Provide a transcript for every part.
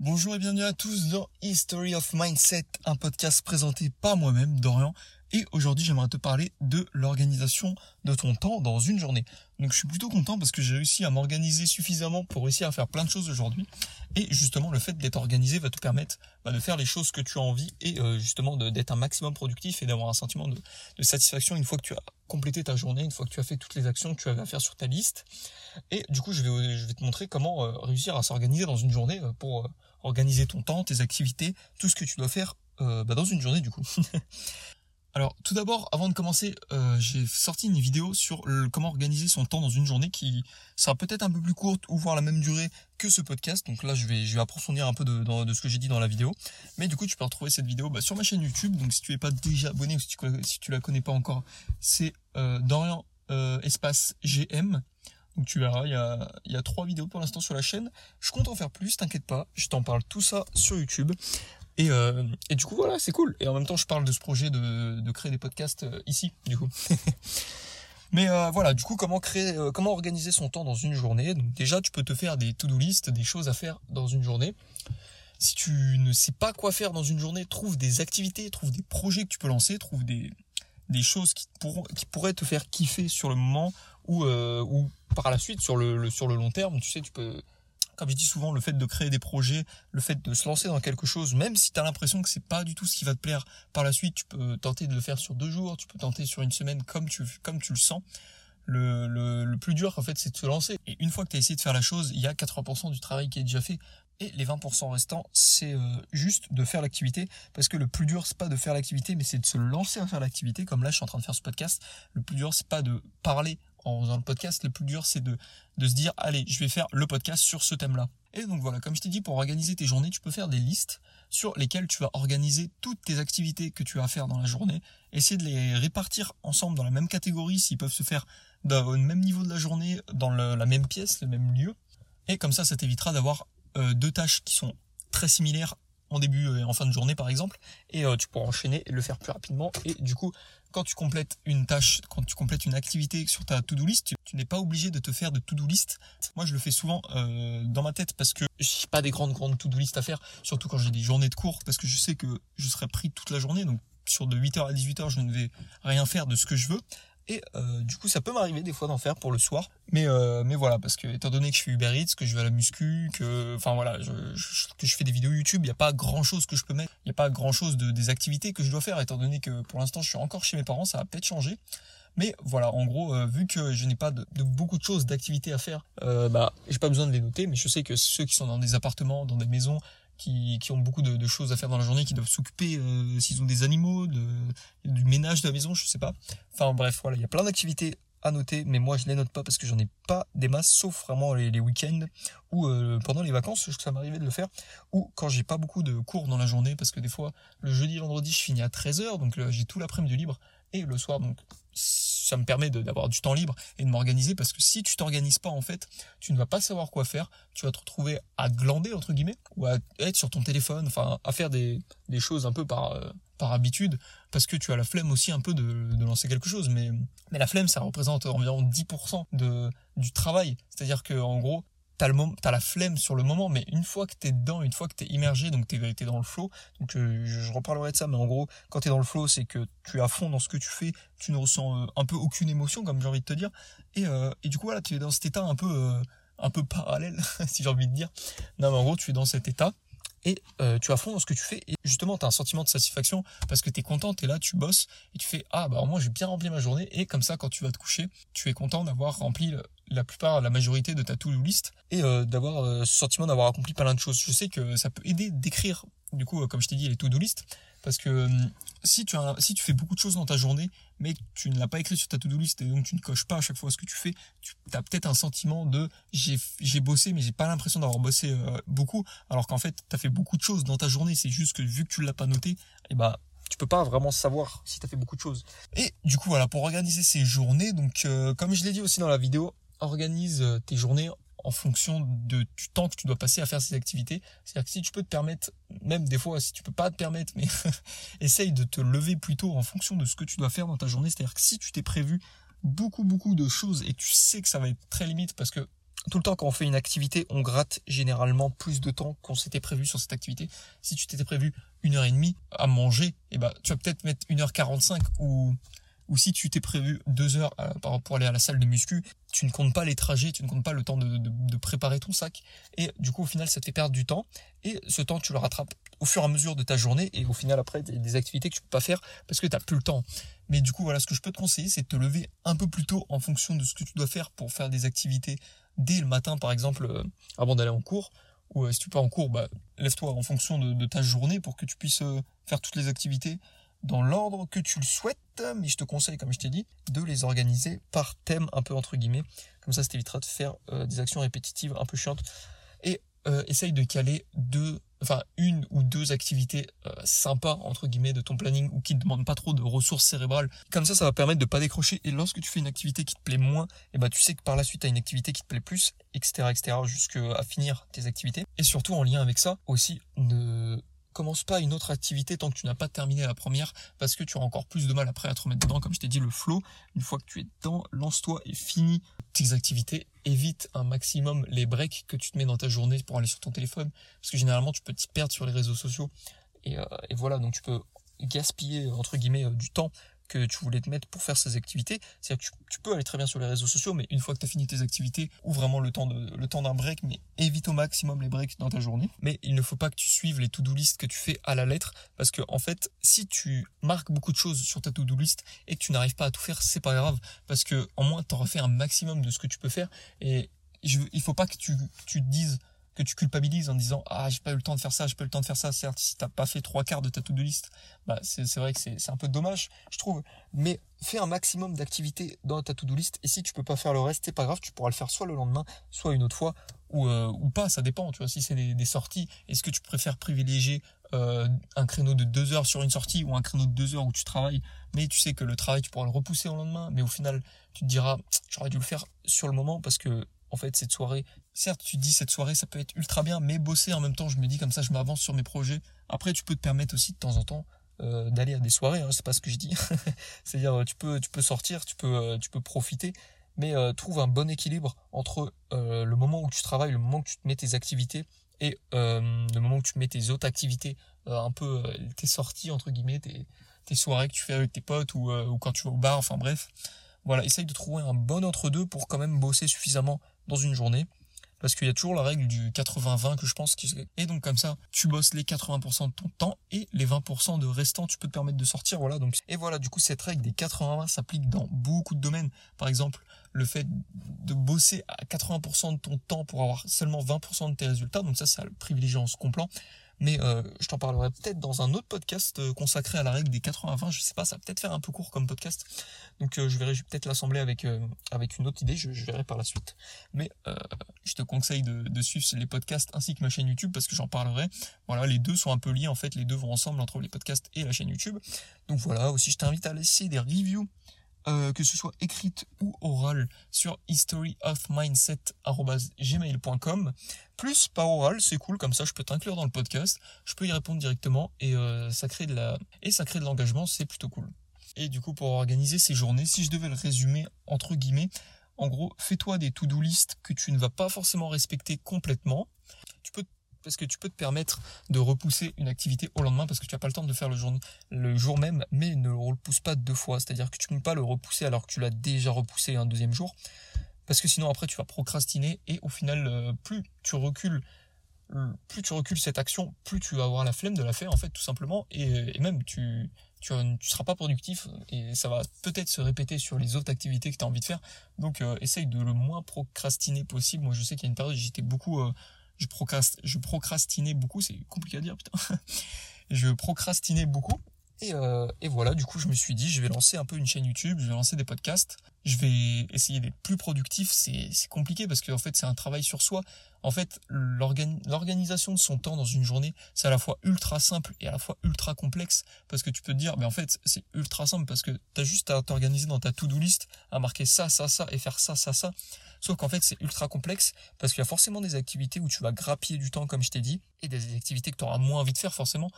Bonjour et bienvenue à tous dans History of Mindset, un podcast présenté par moi-même, Dorian. Et aujourd'hui, j'aimerais te parler de l'organisation de ton temps dans une journée. Donc, je suis plutôt content parce que j'ai réussi à m'organiser suffisamment pour réussir à faire plein de choses aujourd'hui. Et justement, le fait d'être organisé va te permettre bah, de faire les choses que tu as envie et euh, justement d'être un maximum productif et d'avoir un sentiment de, satisfaction une fois que tu as complété ta journée, une fois que tu as fait toutes les actions que tu avais à faire sur ta liste. Et du coup, je vais, je vais te montrer comment euh, réussir à s'organiser dans une journée euh, pour organiser ton temps, tes activités, tout ce que tu dois faire bah, dans une journée du coup. Alors tout d'abord, avant de commencer, euh, j'ai sorti une vidéo sur comment organiser son temps dans une journée qui sera peut-être un peu plus courte ou voire la même durée que ce podcast. Donc là, je vais, approfondir un peu de, ce que j'ai dit dans la vidéo. Mais du coup, tu peux retrouver cette vidéo bah, sur ma chaîne YouTube. Donc si tu n'es pas déjà abonné ou si tu, si tu la connais pas encore, c'est euh, Dorian euh, Espace GM. Donc tu verras, il y a, trois vidéos pour l'instant sur la chaîne. Je compte en faire plus, t'inquiète pas. Je t'en parle tout ça sur YouTube. Et, euh, du coup, voilà, c'est cool. Et en même temps, je parle de ce projet de, créer des podcasts euh, ici, du coup. Mais euh, voilà, du coup, comment créer, comment organiser son temps dans une journée? Donc déjà, tu peux te faire des to-do list, des choses à faire dans une journée. Si tu ne sais pas quoi faire dans une journée, trouve des activités, trouve des projets que tu peux lancer, trouve des, choses qui pourraient te faire kiffer sur le moment ou, euh, ou par la suite sur le, sur le long terme. Tu sais, tu peux comme je dis souvent, le fait de créer des projets, le fait de se lancer dans quelque chose, même si tu as l'impression que c'est pas du tout ce qui va te plaire par la suite, tu peux tenter de le faire sur deux jours, tu peux tenter sur une semaine comme tu, comme tu le sens. Le, le, le plus dur, en fait, c'est de se lancer. Et une fois que tu as essayé de faire la chose, il y a 80% du travail qui est déjà fait. Et les 20% restants, c'est euh, juste de faire l'activité. Parce que le plus dur, c'est pas de faire l'activité, mais c'est de se lancer à faire l'activité. Comme là, je suis en train de faire ce podcast. Le plus dur, c'est pas de parler en le podcast, le plus dur c'est de, de se dire allez, je vais faire le podcast sur ce thème-là. Et donc voilà, comme je t'ai dit, pour organiser tes journées, tu peux faire des listes sur lesquelles tu vas organiser toutes tes activités que tu as à faire dans la journée, essayer de les répartir ensemble dans la même catégorie, s'ils peuvent se faire au même niveau de la journée, dans la même pièce, le même lieu. Et comme ça, ça t'évitera d'avoir euh, deux tâches qui sont très similaires en début et en fin de journée par exemple, et euh, tu pourras enchaîner et le faire plus rapidement. Et du coup, quand tu complètes une tâche, quand tu complètes une activité sur ta to-do list, tu, n'es pas obligé de te faire de to-do list. Moi, je le fais souvent euh, dans ma tête parce que j'ai pas des grandes grandes to-do list à faire, surtout quand j'ai des journées de cours, parce que je sais que je serai pris toute la journée, donc sur de 8h à 18h, je ne vais rien faire de ce que je veux. Et euh, du coup, ça peut m'arriver des fois d'en faire pour le soir. Mais euh, mais voilà, parce que étant donné que je fais Uber Eats, que je vais à la muscu, que enfin voilà, je, que je fais des vidéos YouTube, il n'y a pas grand chose que je peux mettre. Il n'y a pas grand chose de des activités que je dois faire, étant donné que pour l'instant je suis encore chez mes parents, ça va peut-être changer. Mais voilà, en gros, euh, vu que je n'ai pas de, de, beaucoup de choses, d'activités à faire, euh, bah, j'ai pas besoin de les noter. Mais je sais que ceux qui sont dans des appartements, dans des maisons, qui, ont beaucoup de, choses à faire dans la journée, qui doivent s'occuper euh, s'ils ont des animaux, du ménage de la maison, je sais pas. Enfin bref, voilà, il y a plein d'activités à noter, mais moi je les note pas parce que j'en ai pas des masses, sauf vraiment les, week-ends ou euh, pendant les vacances, ça m'arrivait de le faire, ou quand j'ai pas beaucoup de cours dans la journée, parce que des fois le jeudi, vendredi, je finis à 13h, donc j'ai tout l'après-midi libre, et le soir, donc ça me permet d'avoir du temps libre et de m'organiser parce que si tu t'organises pas en fait, tu ne vas pas savoir quoi faire, tu vas te retrouver à glander entre guillemets ou à être sur ton téléphone, enfin à faire des, des choses un peu par euh, par habitude parce que tu as la flemme aussi un peu de, de lancer quelque chose. Mais mais la flemme ça représente environ 10% de du travail, c'est-à-dire que en gros t'as le la flemme sur le moment, mais une fois que t'es dedans, une fois que t'es immergé, donc t'es es dans le flow. Donc euh, je, reparlerai de ça, mais en gros, quand t'es dans le flow, c'est que tu es à fond dans ce que tu fais, tu ne ressens euh, un peu aucune émotion, comme j'ai envie de te dire, et, euh, et du coup voilà, tu es dans cet état un peu un peu parallèle, si j'ai envie de dire. Non, mais en gros, tu es dans cet état et euh, tu as fond dans ce que tu fais et justement tu as un sentiment de satisfaction parce que tu es content, tu es là, tu bosses et tu fais ah bah moi j'ai bien rempli ma journée et comme ça quand tu vas te coucher, tu es content d'avoir rempli la plupart la majorité de ta to-do list et euh, d'avoir euh, ce sentiment d'avoir accompli plein de choses. Je sais que ça peut aider d'écrire du coup comme je t'ai dit les to-do list parce que hum, si tu si tu fais beaucoup de choses dans ta journée, mais que tu ne l'as pas écrit sur ta to-do list et donc tu ne coches pas à chaque fois ce que tu fais, tu as peut-être un sentiment de j'ai bossé mais j'ai pas l'impression d'avoir bossé euh, beaucoup alors qu'en fait tu as fait beaucoup de choses dans ta journée, c'est juste que vu que tu l'as pas noté, et eh bah tu peux pas vraiment savoir si tu as fait beaucoup de choses. Et du coup voilà, pour organiser ces journées, donc euh, comme je l'ai dit aussi dans la vidéo, organise euh, tes journées en fonction de, du temps que tu dois passer à faire ces activités. C'est-à-dire que si tu peux te permettre, même des fois si tu peux pas te permettre, mais essaye de te lever plus tôt en fonction de ce que tu dois faire dans ta journée. C'est-à-dire que si tu t'es prévu beaucoup beaucoup de choses et tu sais que ça va être très limite parce que tout le temps quand on fait une activité, on gratte généralement plus de temps qu'on s'était prévu sur cette activité. Si tu t'étais prévu une heure et demie à manger, eh ben, tu vas peut-être mettre une heure 45 ou, ou si tu t'es prévu deux heures euh, pour aller à la salle de muscu, tu ne comptes pas les trajets, tu ne comptes pas le temps de, de, préparer ton sac. Et du coup, au final, ça te fait perdre du temps. Et ce temps, tu le rattrapes au fur et à mesure de ta journée. Et au final, après, des activités que tu peux pas faire parce que tu n'as plus le temps. Mais du coup, voilà, ce que je peux te conseiller, c'est de te lever un peu plus tôt en fonction de ce que tu dois faire pour faire des activités dès le matin, par exemple, euh, avant d'aller en cours. Ou euh, si tu pars en cours, bah, lève-toi en fonction de, ta journée pour que tu puisses euh, faire toutes les activités dans l'ordre que tu le souhaites. Mais je te conseille, comme je t'ai dit, de les organiser par thème, un peu entre guillemets. Comme ça, ça t'évitera de faire des actions répétitives un peu chiantes. Et essaye de caler deux enfin une ou deux activités euh, sympas entre guillemets de ton planning ou qui ne demandent pas trop de ressources cérébrales. Comme ça, ça va permettre de pas décrocher. Et lorsque tu fais une activité qui te plaît moins, et eh ben tu sais que par la suite tu as une activité qui te plaît plus, etc., etc., jusqu'à finir tes activités. Et surtout en lien avec ça aussi, ne commence pas une autre activité tant que tu n'as pas terminé la première parce que tu auras encore plus de mal après à te remettre dedans. Comme je t'ai dit, le flow, une fois que tu es dedans, lance-toi et finis tes activités. Évite un maximum les breaks que tu te mets dans ta journée pour aller sur ton téléphone parce que généralement tu peux t'y perdre sur les réseaux sociaux. Et, euh, voilà, donc tu peux gaspiller entre guillemets euh, du temps que tu voulais te mettre pour faire ces activités. C'est-à-dire que tu, peux aller très bien sur les réseaux sociaux, mais une fois que tu as fini tes activités, ou vraiment le temps d'un break, mais évite au maximum les breaks dans ta journée. Mais il ne faut pas que tu suives les to-do list que tu fais à la lettre, parce que en fait, si tu marques beaucoup de choses sur ta to-do list et que tu n'arrives pas à tout faire, c'est pas grave, parce que en moins tu auras fait un maximum de ce que tu peux faire. Et il faut pas que tu te dises que tu culpabilises en disant ah j'ai pas eu le temps de faire ça j'ai pas eu le temps de faire ça. Certes si t'as pas fait trois quarts de ta to-do list bah c'est vrai que c'est un peu dommage je trouve. Mais fais un maximum d'activités dans ta to-do list et si tu peux pas faire le reste c'est pas grave tu pourras le faire soit le lendemain soit une autre fois ou, euh, pas ça dépend tu vois. Si c'est des, sorties est-ce que tu préfères privilégier euh, un créneau de deux heures sur une sortie ou un créneau de deux heures où tu travailles? Mais tu sais que le travail tu pourras le repousser au lendemain mais au final tu te diras j'aurais dû le faire sur le moment parce que en fait cette soirée. Certes tu dis cette soirée ça peut être ultra bien mais bosser en même temps je me dis comme ça je m'avance sur mes projets. Après tu peux te permettre aussi de temps en temps euh, d'aller à des soirées hein, c'est pas ce que je dis. C'est à dire tu peux tu peux sortir tu peux euh, tu peux profiter mais euh, trouve un bon équilibre entre le moment où tu travailles le moment où tu te mets tes activités et le moment où tu mets tes autres activités un peu tes sorties entre guillemets tes, tes soirées que tu fais avec tes potes ou, ou quand tu vas au bar enfin bref. Voilà, essaye de trouver un bon entre-deux pour quand même bosser suffisamment dans une journée. Parce qu'il y a toujours la règle du 80-20 que je pense. Et donc comme ça, tu bosses les 80% de ton temps et les 20% de restant, tu peux te permettre de sortir. Voilà, donc... Et voilà, du coup, cette règle des 80-20 s'applique dans beaucoup de domaines. Par exemple, le fait de bosser à 80% de ton temps pour avoir seulement 20% de tes résultats. Donc ça, ça le privilégié en ce complant mais euh, je t'en parlerai peut-être dans un autre podcast euh, consacré à la règle des 80-20, je sais pas, ça va peut-être faire un peu court comme podcast, donc euh, je verrai, je vais peut-être l'assembler avec avec une autre idée, je, verrai par la suite. Mais je te conseille de, de, suivre les podcasts ainsi que ma chaîne YouTube parce que j'en parlerai. Voilà, les deux sont un peu liés en fait, les deux vont ensemble entre les podcasts et la chaîne YouTube. Donc voilà, aussi je t'invite à laisser des reviews euh, que ce soit écrite ou orale, sur historyofmindset.gmail.com. Plus par oral, c'est cool, comme ça je peux t'inclure dans le podcast, je peux y répondre directement et euh, ça crée de la et ça crée de l'engagement, c'est plutôt cool. Et du coup, pour organiser ces journées, si je devais le résumer entre guillemets, en gros, fais-toi des to-do list que tu ne vas pas forcément respecter complètement. Parce que tu peux te permettre de repousser une activité au lendemain parce que tu n'as pas le temps de faire le jour, le jour même, mais ne le repousse pas deux fois. C'est-à-dire que tu ne peux pas le repousser alors que tu l'as déjà repoussé un deuxième jour. Parce que sinon après tu vas procrastiner et au final euh, plus tu recules plus tu recules cette action, plus tu vas avoir la flemme de la faire en fait tout simplement et, même tu tu, tu seras pas productif et ça va peut-être se répéter sur les autres activités que tu as envie de faire. Donc euh, essaye de le moins procrastiner possible. Moi je sais qu'il y a une période j'étais beaucoup euh, je, procrastinais beaucoup, c'est compliqué à dire, putain. je procrastinais beaucoup. Et, euh, et, voilà, du coup, je me suis dit, je vais lancer un peu une chaîne YouTube, je vais lancer des podcasts, je vais essayer d'être plus productif. C'est compliqué parce qu'en fait, c'est un travail sur soi. En fait, l'organisation de son temps dans une journée, c'est à la fois ultra simple et à la fois ultra complexe parce que tu peux te dire, mais en fait, c'est ultra simple parce que tu as juste à t'organiser dans ta to-do list, à marquer ça, ça, ça et faire ça, ça, ça. Sauf qu'en fait, c'est ultra complexe parce qu'il y a forcément des activités où tu vas grappiller du temps, comme je t'ai dit, et des activités que tu auras moins envie de faire forcément.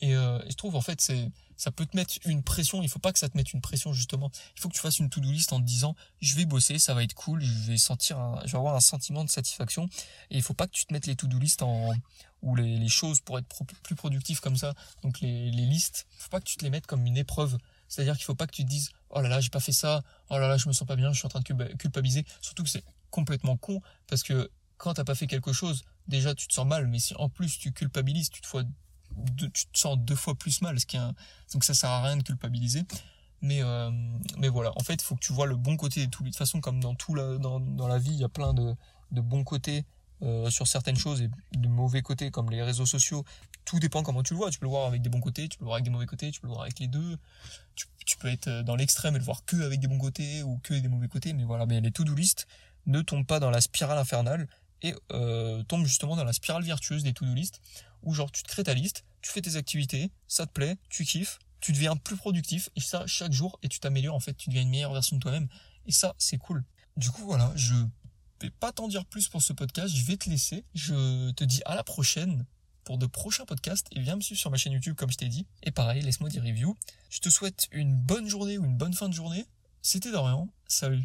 Et, euh, je trouve en fait c'est ça peut te mettre une pression. Il faut pas que ça te mette une pression justement. Il faut que tu fasses une to-do list en te disant je vais bosser, ça va être cool, je vais sentir, je vais avoir un sentiment de satisfaction. Et il faut pas que tu te mettes les to-do list ou les, les choses pour être plus productif comme ça. Donc les, les listes, faut pas que tu te les mettes comme une épreuve. C'est-à-dire qu'il faut pas que tu te dises oh là là j'ai pas fait ça, oh là là je me sens pas bien, je suis en train de culpabiliser. Surtout que c'est complètement con parce que quand t'as pas fait quelque chose, déjà tu te sens mal, mais si en plus tu culpabilises, tu te, tu te sens deux fois plus mal, ce qui donc ça sert à rien de culpabiliser. Mais, euh, mais voilà, en fait, il faut que tu vois le bon côté de tout. De toute façon, comme dans, tout la, dans, dans la vie, il y a plein de, de bons côtés euh, sur certaines choses et de mauvais côtés, comme les réseaux sociaux. Tout dépend comment tu le vois. Tu peux le voir avec des bons côtés, tu peux le voir avec des mauvais côtés, tu peux le voir avec les deux. Tu, peux être dans l'extrême et le voir que avec des bons côtés ou que des mauvais côtés. Mais voilà, mais les to-do list ne tombent pas dans la spirale infernale et euh, tombe justement dans la spirale virtueuse des to-do list où genre tu te crées ta liste, tu fais tes activités, ça te plaît, tu kiffes, tu deviens plus productif et ça chaque jour et tu t'améliores en fait, tu deviens une meilleure version de toi-même et ça c'est cool. Du coup voilà, je vais pas t'en dire plus pour ce podcast, je vais te laisser, je te dis à la prochaine pour de prochains podcasts et viens me suivre sur ma chaîne YouTube comme je t'ai dit et pareil, laisse-moi des reviews. Je te souhaite une bonne journée ou une bonne fin de journée. C'était Dorian, salut.